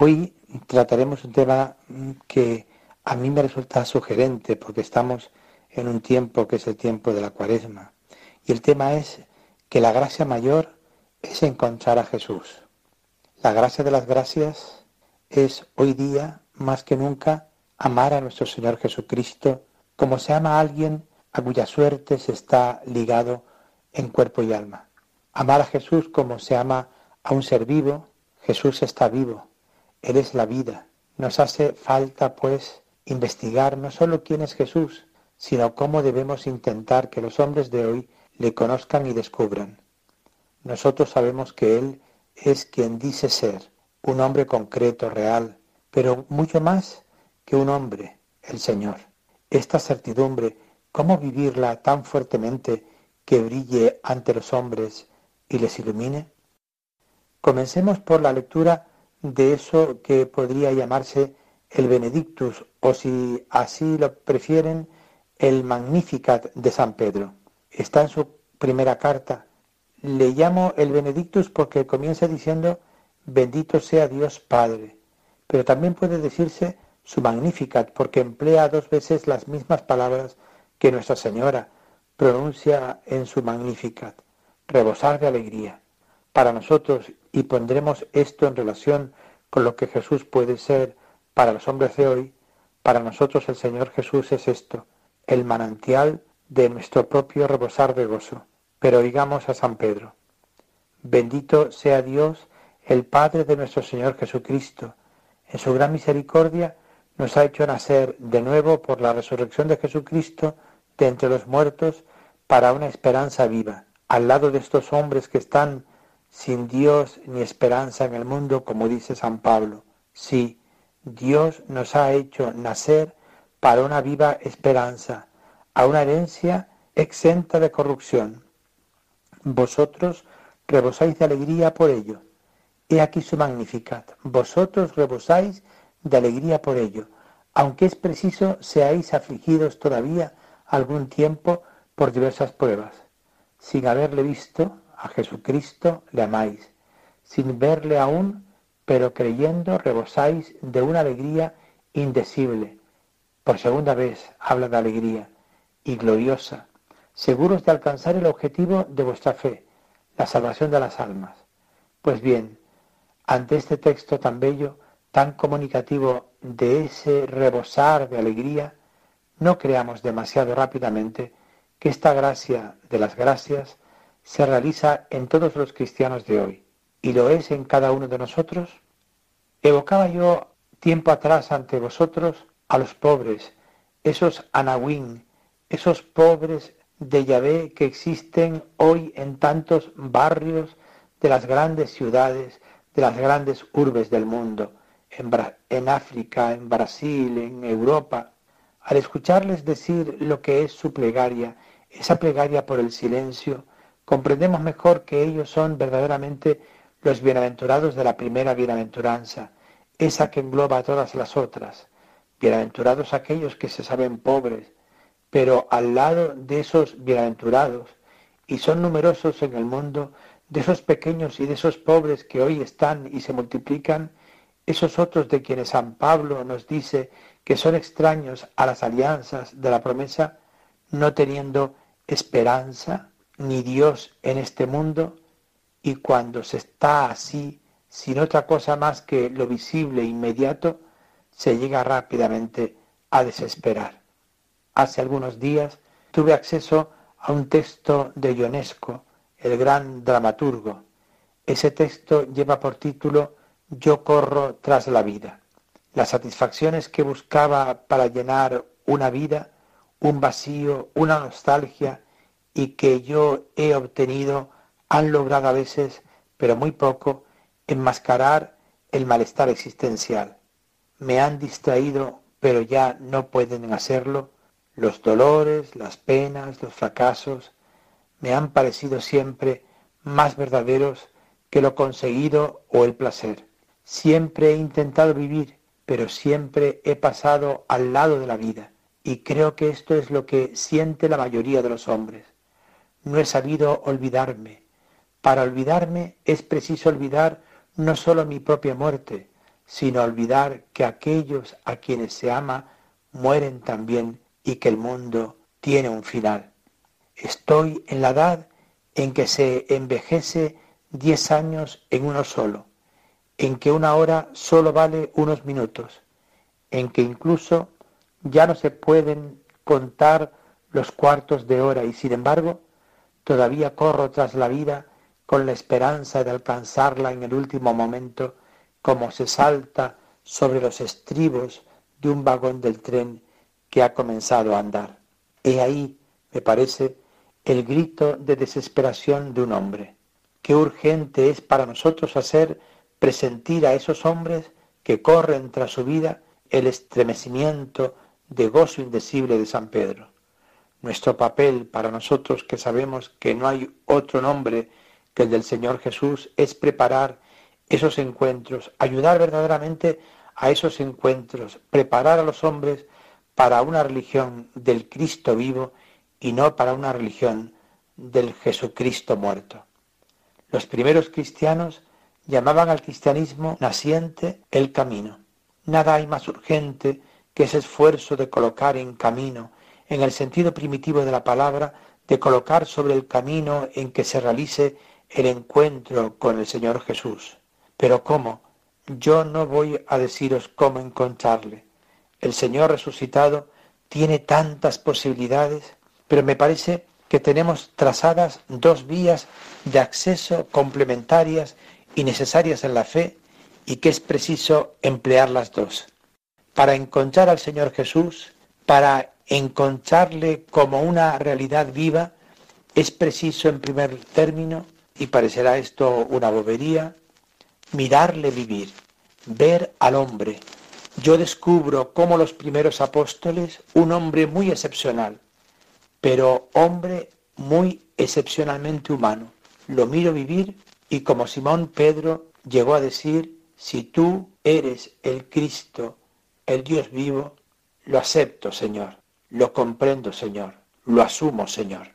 Hoy trataremos un tema que a mí me resulta sugerente porque estamos en un tiempo que es el tiempo de la cuaresma. Y el tema es que la gracia mayor es encontrar a Jesús. La gracia de las gracias es hoy día, más que nunca, amar a nuestro Señor Jesucristo como se ama a alguien a cuya suerte se está ligado en cuerpo y alma. Amar a Jesús como se ama a un ser vivo, Jesús está vivo, él es la vida. Nos hace falta, pues, investigar no solo quién es Jesús, sino cómo debemos intentar que los hombres de hoy le conozcan y descubran. Nosotros sabemos que Él es quien dice ser, un hombre concreto, real, pero mucho más que un hombre, el Señor. Esta certidumbre, ¿cómo vivirla tan fuertemente que brille ante los hombres y les ilumine? Comencemos por la lectura de eso que podría llamarse el Benedictus o si así lo prefieren, el Magnificat de San Pedro. Está en su primera carta. Le llamo el Benedictus porque comienza diciendo bendito sea Dios Padre, pero también puede decirse su Magnificat porque emplea dos veces las mismas palabras que Nuestra Señora pronuncia en su Magnificat, rebosar de alegría para nosotros y pondremos esto en relación con lo que Jesús puede ser para los hombres de hoy, para nosotros el Señor Jesús es esto, el manantial de nuestro propio rebosar de gozo. Pero oigamos a San Pedro. Bendito sea Dios, el Padre de nuestro Señor Jesucristo. En su gran misericordia nos ha hecho nacer de nuevo por la resurrección de Jesucristo de entre los muertos para una esperanza viva, al lado de estos hombres que están sin Dios ni esperanza en el mundo, como dice San Pablo. Sí, Dios nos ha hecho nacer para una viva esperanza, a una herencia exenta de corrupción. Vosotros rebosáis de alegría por ello. He aquí su magnificat. Vosotros rebosáis de alegría por ello, aunque es preciso seáis afligidos todavía algún tiempo por diversas pruebas, sin haberle visto, a Jesucristo le amáis, sin verle aún, pero creyendo rebosáis de una alegría indecible. Por segunda vez habla de alegría y gloriosa, seguros de alcanzar el objetivo de vuestra fe, la salvación de las almas. Pues bien, ante este texto tan bello, tan comunicativo de ese rebosar de alegría, no creamos demasiado rápidamente que esta gracia de las gracias se realiza en todos los cristianos de hoy y lo es en cada uno de nosotros? Evocaba yo tiempo atrás ante vosotros a los pobres, esos anahuín, esos pobres de Yahvé que existen hoy en tantos barrios de las grandes ciudades, de las grandes urbes del mundo, en, en África, en Brasil, en Europa. Al escucharles decir lo que es su plegaria, esa plegaria por el silencio, comprendemos mejor que ellos son verdaderamente los bienaventurados de la primera bienaventuranza, esa que engloba a todas las otras. Bienaventurados aquellos que se saben pobres, pero al lado de esos bienaventurados, y son numerosos en el mundo, de esos pequeños y de esos pobres que hoy están y se multiplican, esos otros de quienes San Pablo nos dice que son extraños a las alianzas de la promesa, no teniendo esperanza, ni Dios en este mundo y cuando se está así, sin otra cosa más que lo visible e inmediato, se llega rápidamente a desesperar. Hace algunos días tuve acceso a un texto de Ionesco, el gran dramaturgo. Ese texto lleva por título Yo corro tras la vida. Las satisfacciones que buscaba para llenar una vida, un vacío, una nostalgia, y que yo he obtenido han logrado a veces, pero muy poco, enmascarar el malestar existencial. me han distraído, pero ya no pueden hacerlo, los dolores, las penas, los fracasos, me han parecido siempre más verdaderos que lo conseguido o el placer. Siempre he intentado vivir, pero siempre he pasado al lado de la vida, y creo que esto es lo que siente la mayoría de los hombres. No he sabido olvidarme. Para olvidarme es preciso olvidar no solo mi propia muerte, sino olvidar que aquellos a quienes se ama mueren también y que el mundo tiene un final. Estoy en la edad en que se envejece diez años en uno solo, en que una hora solo vale unos minutos, en que incluso ya no se pueden contar los cuartos de hora y sin embargo todavía corro tras la vida con la esperanza de alcanzarla en el último momento como se salta sobre los estribos de un vagón del tren que ha comenzado a andar. He ahí, me parece, el grito de desesperación de un hombre. Qué urgente es para nosotros hacer presentir a esos hombres que corren tras su vida el estremecimiento de gozo indecible de San Pedro. Nuestro papel para nosotros que sabemos que no hay otro nombre que el del Señor Jesús es preparar esos encuentros, ayudar verdaderamente a esos encuentros, preparar a los hombres para una religión del Cristo vivo y no para una religión del Jesucristo muerto. Los primeros cristianos llamaban al cristianismo naciente el camino. Nada hay más urgente que ese esfuerzo de colocar en camino, en el sentido primitivo de la palabra, de colocar sobre el camino en que se realice el encuentro con el Señor Jesús. Pero ¿cómo? Yo no voy a deciros cómo encontrarle. El Señor resucitado tiene tantas posibilidades, pero me parece que tenemos trazadas dos vías de acceso complementarias y necesarias en la fe y que es preciso emplear las dos. Para encontrar al Señor Jesús, para encontrarle como una realidad viva, es preciso en primer término, y parecerá esto una bobería, mirarle vivir, ver al hombre. Yo descubro como los primeros apóstoles un hombre muy excepcional, pero hombre muy excepcionalmente humano. Lo miro vivir y como Simón Pedro llegó a decir, si tú eres el Cristo, el Dios vivo, lo acepto, Señor, lo comprendo, Señor, lo asumo, Señor.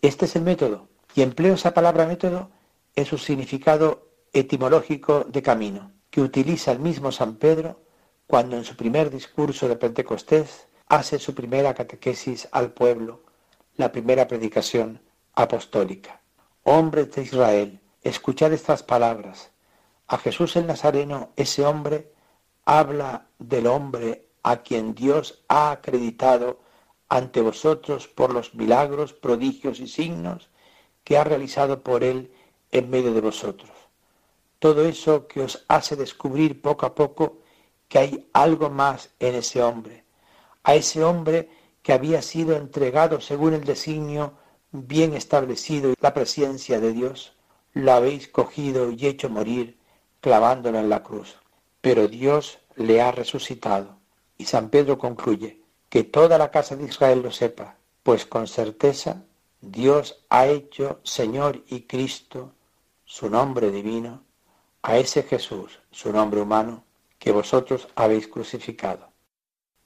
Este es el método, y empleo esa palabra método en su significado etimológico de camino, que utiliza el mismo San Pedro cuando en su primer discurso de Pentecostés hace su primera catequesis al pueblo, la primera predicación apostólica. Hombres de Israel, escuchad estas palabras. A Jesús el Nazareno, ese hombre, habla del hombre a quien Dios ha acreditado ante vosotros por los milagros, prodigios y signos que ha realizado por él en medio de vosotros. Todo eso que os hace descubrir poco a poco que hay algo más en ese hombre, a ese hombre que había sido entregado según el designio bien establecido y la presencia de Dios, lo habéis cogido y hecho morir clavándolo en la cruz. Pero Dios le ha resucitado. Y San Pedro concluye, que toda la casa de Israel lo sepa, pues con certeza Dios ha hecho Señor y Cristo, su nombre divino, a ese Jesús, su nombre humano, que vosotros habéis crucificado.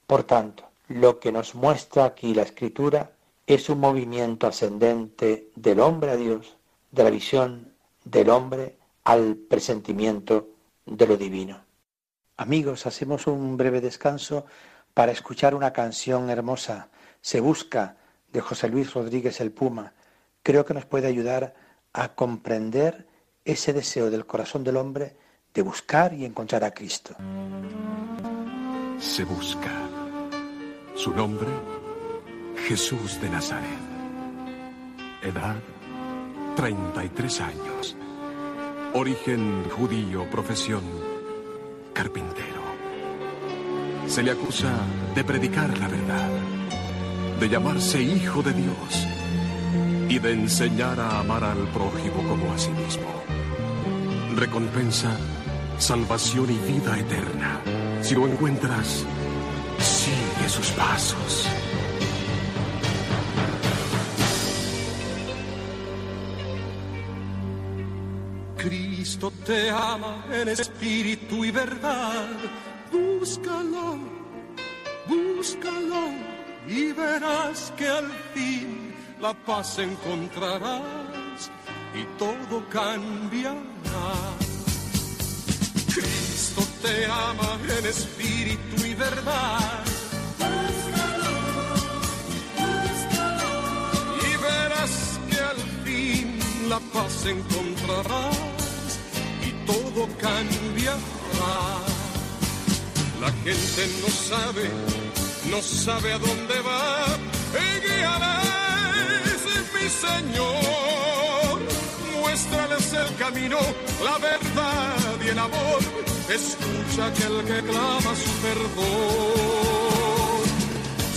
Por tanto, lo que nos muestra aquí la Escritura es un movimiento ascendente del hombre a Dios, de la visión del hombre al presentimiento de lo divino. Amigos, hacemos un breve descanso para escuchar una canción hermosa. Se busca de José Luis Rodríguez el Puma, creo que nos puede ayudar a comprender ese deseo del corazón del hombre de buscar y encontrar a Cristo. Se busca. Su nombre, Jesús de Nazaret. Edad, 33 años. Origen judío, profesión, carpintero. Se le acusa de predicar la verdad de llamarse hijo de Dios y de enseñar a amar al prójimo como a sí mismo. Recompensa salvación y vida eterna. Si lo encuentras, sigue sus pasos. Cristo te ama en espíritu y verdad. Búscalo, búscalo y verás que al fin la paz encontrarás y todo cambiará. Cristo te ama en espíritu y verdad. Búscalo, búscalo. Y verás que al fin la paz encontrarás todo cambiará. La gente no sabe, no sabe a dónde va. Y guíales, mi Señor. Muéstrales el camino, la verdad y el amor. Escucha aquel que clama su perdón.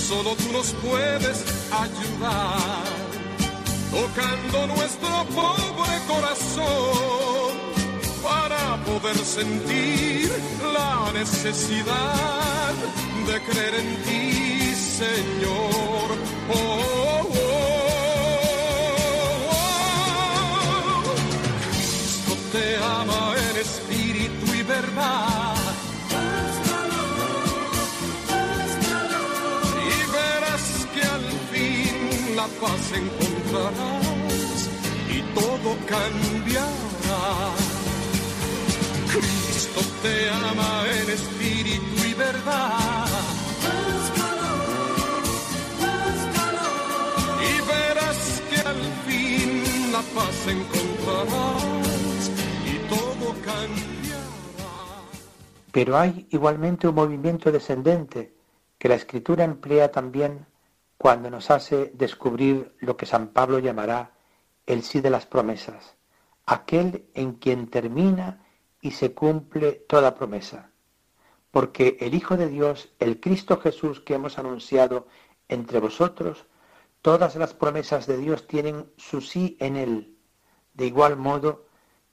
Solo tú nos puedes ayudar, tocando nuestro pobre corazón para poder sentir la necesidad de creer en ti, Señor. Oh, oh, oh, oh. Cristo te ama en espíritu y verdad. Y verás que al fin la paz encontrarás y todo cambiará. Cristo te ama en espíritu y verdad. La paz y todo cambiará. Pero hay igualmente un movimiento descendente que la Escritura emplea también cuando nos hace descubrir lo que San Pablo llamará el sí de las promesas, aquel en quien termina y se cumple toda promesa. Porque el Hijo de Dios, el Cristo Jesús que hemos anunciado entre vosotros, todas las promesas de Dios tienen su sí en Él, de igual modo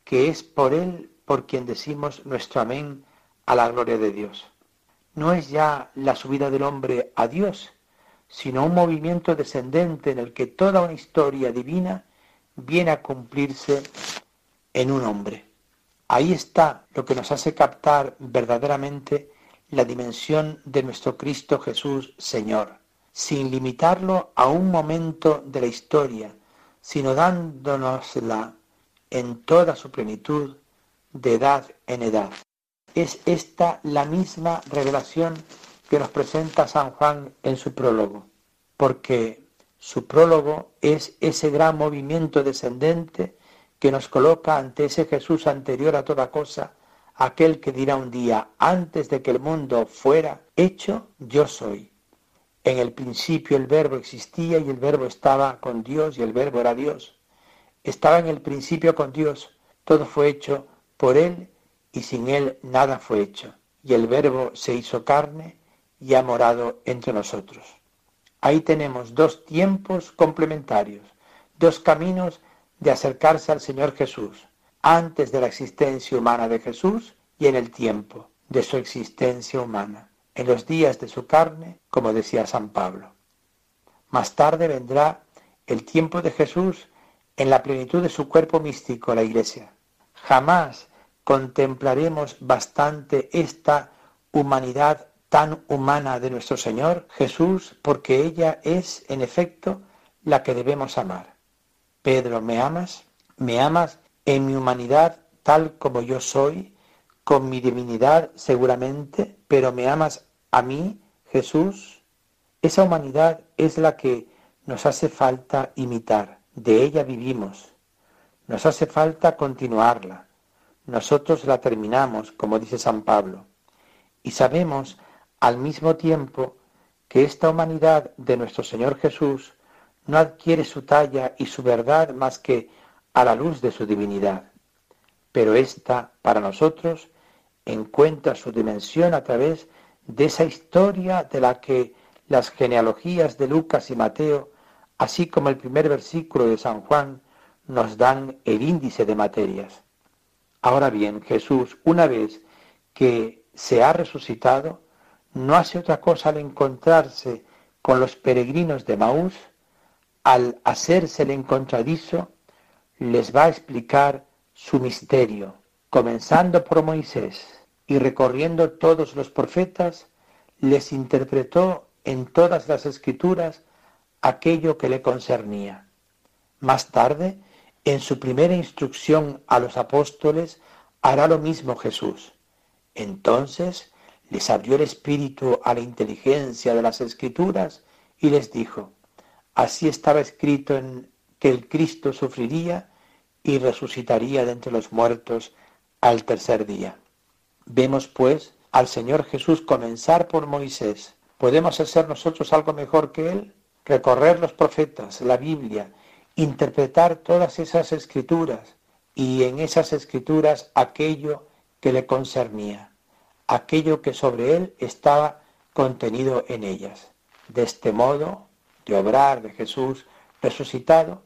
que es por Él por quien decimos nuestro amén a la gloria de Dios. No es ya la subida del hombre a Dios, sino un movimiento descendente en el que toda una historia divina viene a cumplirse en un hombre. Ahí está lo que nos hace captar verdaderamente la dimensión de nuestro Cristo Jesús Señor, sin limitarlo a un momento de la historia, sino dándonosla en toda su plenitud, de edad en edad. Es esta la misma revelación que nos presenta San Juan en su prólogo, porque su prólogo es ese gran movimiento descendente que nos coloca ante ese Jesús anterior a toda cosa, aquel que dirá un día, antes de que el mundo fuera hecho, yo soy. En el principio el verbo existía y el verbo estaba con Dios y el verbo era Dios. Estaba en el principio con Dios, todo fue hecho por Él y sin Él nada fue hecho. Y el verbo se hizo carne y ha morado entre nosotros. Ahí tenemos dos tiempos complementarios, dos caminos de acercarse al Señor Jesús, antes de la existencia humana de Jesús y en el tiempo de su existencia humana, en los días de su carne, como decía San Pablo. Más tarde vendrá el tiempo de Jesús en la plenitud de su cuerpo místico, la Iglesia. Jamás contemplaremos bastante esta humanidad tan humana de nuestro Señor Jesús, porque ella es, en efecto, la que debemos amar. Pedro, ¿me amas? ¿Me amas en mi humanidad tal como yo soy, con mi divinidad seguramente, pero me amas a mí, Jesús? Esa humanidad es la que nos hace falta imitar, de ella vivimos. Nos hace falta continuarla. Nosotros la terminamos, como dice San Pablo. Y sabemos al mismo tiempo que esta humanidad de nuestro Señor Jesús no adquiere su talla y su verdad más que a la luz de su divinidad. Pero ésta, para nosotros, encuentra su dimensión a través de esa historia de la que las genealogías de Lucas y Mateo, así como el primer versículo de San Juan, nos dan el índice de materias. Ahora bien, Jesús, una vez que se ha resucitado, no hace otra cosa al encontrarse con los peregrinos de Maús, al hacerse el encontradizo, les va a explicar su misterio, comenzando por Moisés y recorriendo todos los profetas, les interpretó en todas las escrituras aquello que le concernía. Más tarde, en su primera instrucción a los apóstoles, hará lo mismo Jesús. Entonces les abrió el espíritu a la inteligencia de las escrituras y les dijo, así estaba escrito en que el Cristo sufriría y resucitaría de entre los muertos al tercer día. Vemos pues al Señor Jesús comenzar por Moisés. ¿Podemos hacer nosotros algo mejor que Él? Recorrer los profetas, la Biblia, interpretar todas esas escrituras y en esas escrituras aquello que le concernía, aquello que sobre Él estaba contenido en ellas. De este modo de obrar de Jesús resucitado,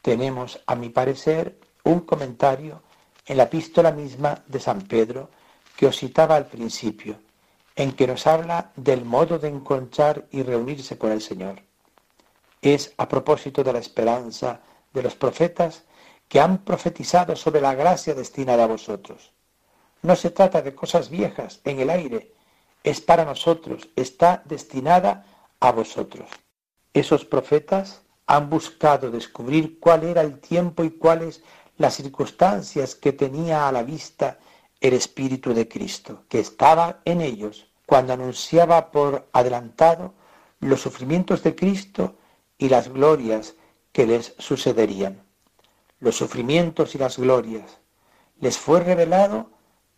tenemos, a mi parecer, un comentario en la epístola misma de San Pedro que os citaba al principio, en que nos habla del modo de encontrar y reunirse con el Señor. Es a propósito de la esperanza de los profetas que han profetizado sobre la gracia destinada a vosotros. No se trata de cosas viejas en el aire, es para nosotros, está destinada a vosotros. Esos profetas han buscado descubrir cuál era el tiempo y cuáles las circunstancias que tenía a la vista el Espíritu de Cristo, que estaba en ellos cuando anunciaba por adelantado los sufrimientos de Cristo y las glorias que les sucederían. Los sufrimientos y las glorias les fue revelado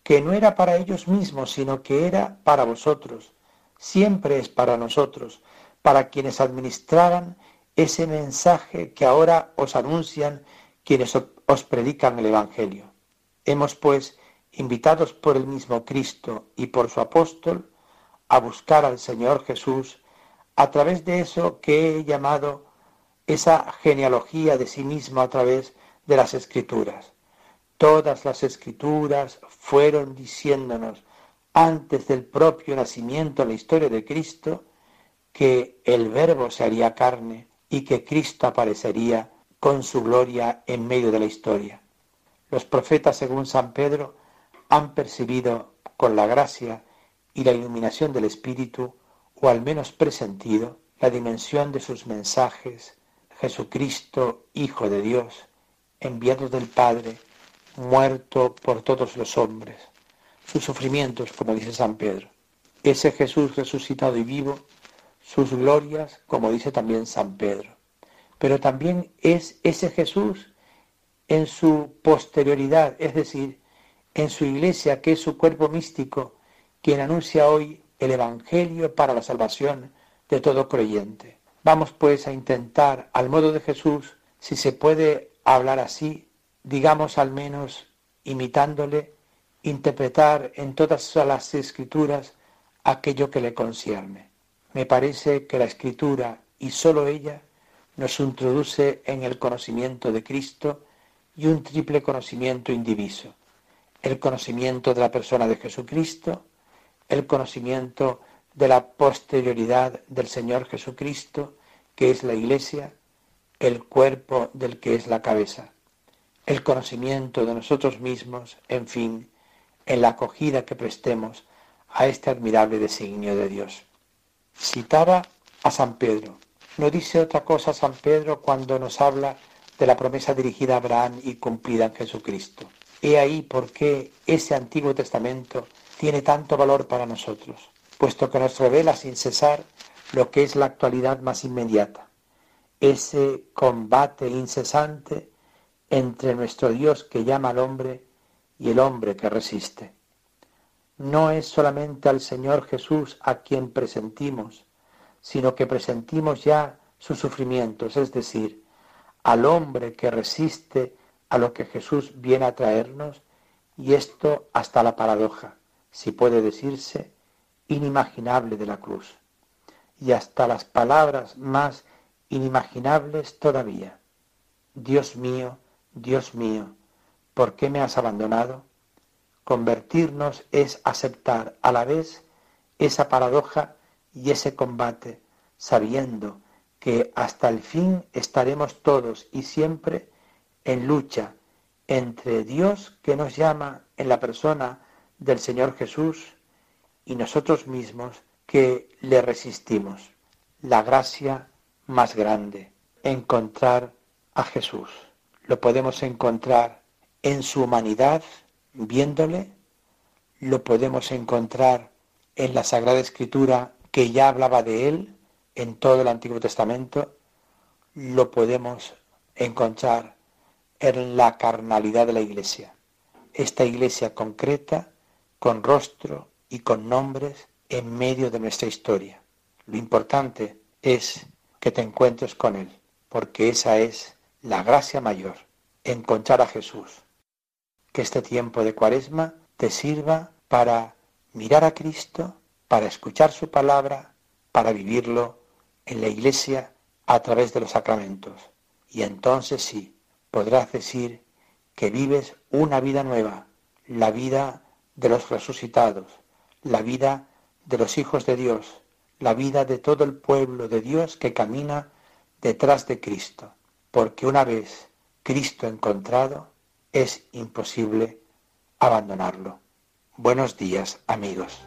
que no era para ellos mismos, sino que era para vosotros. Siempre es para nosotros, para quienes administraban ese mensaje que ahora os anuncian quienes os predican el Evangelio. Hemos pues, invitados por el mismo Cristo y por su apóstol, a buscar al Señor Jesús a través de eso que he llamado esa genealogía de sí mismo a través de las escrituras. Todas las escrituras fueron diciéndonos antes del propio nacimiento en la historia de Cristo que el Verbo se haría carne y que Cristo aparecería con su gloria en medio de la historia. Los profetas, según San Pedro, han percibido con la gracia y la iluminación del Espíritu, o al menos presentido, la dimensión de sus mensajes, Jesucristo, Hijo de Dios, enviado del Padre, muerto por todos los hombres, sus sufrimientos, como dice San Pedro, ese Jesús resucitado y vivo, sus glorias, como dice también San Pedro. Pero también es ese Jesús en su posterioridad, es decir, en su iglesia, que es su cuerpo místico, quien anuncia hoy el Evangelio para la salvación de todo creyente. Vamos pues a intentar, al modo de Jesús, si se puede hablar así, digamos al menos imitándole, interpretar en todas las escrituras aquello que le concierne. Me parece que la escritura, y sólo ella, nos introduce en el conocimiento de Cristo y un triple conocimiento indiviso. El conocimiento de la persona de Jesucristo, el conocimiento de la posterioridad del Señor Jesucristo, que es la Iglesia, el cuerpo del que es la cabeza, el conocimiento de nosotros mismos, en fin, en la acogida que prestemos a este admirable designio de Dios. Citaba a San Pedro. No dice otra cosa San Pedro cuando nos habla de la promesa dirigida a Abraham y cumplida en Jesucristo. He ahí por qué ese Antiguo Testamento tiene tanto valor para nosotros, puesto que nos revela sin cesar lo que es la actualidad más inmediata, ese combate incesante entre nuestro Dios que llama al hombre y el hombre que resiste no es solamente al Señor Jesús a quien presentimos, sino que presentimos ya sus sufrimientos, es decir, al hombre que resiste a lo que Jesús viene a traernos, y esto hasta la paradoja, si puede decirse, inimaginable de la cruz, y hasta las palabras más inimaginables todavía. Dios mío, Dios mío, ¿por qué me has abandonado? Convertirnos es aceptar a la vez esa paradoja y ese combate, sabiendo que hasta el fin estaremos todos y siempre en lucha entre Dios que nos llama en la persona del Señor Jesús y nosotros mismos que le resistimos. La gracia más grande, encontrar a Jesús. Lo podemos encontrar en su humanidad, viéndole, lo podemos encontrar en la Sagrada Escritura que ya hablaba de él en todo el Antiguo Testamento, lo podemos encontrar en la carnalidad de la Iglesia. Esta Iglesia concreta, con rostro y con nombres en medio de nuestra historia. Lo importante es que te encuentres con Él, porque esa es la gracia mayor, encontrar a Jesús. Que este tiempo de cuaresma te sirva para mirar a Cristo, para escuchar su palabra, para vivirlo en la iglesia a través de los sacramentos. Y entonces sí, podrás decir que vives una vida nueva, la vida de los resucitados, la vida de los hijos de Dios, la vida de todo el pueblo de Dios que camina detrás de Cristo, porque una vez Cristo encontrado, es imposible abandonarlo. Buenos días, amigos.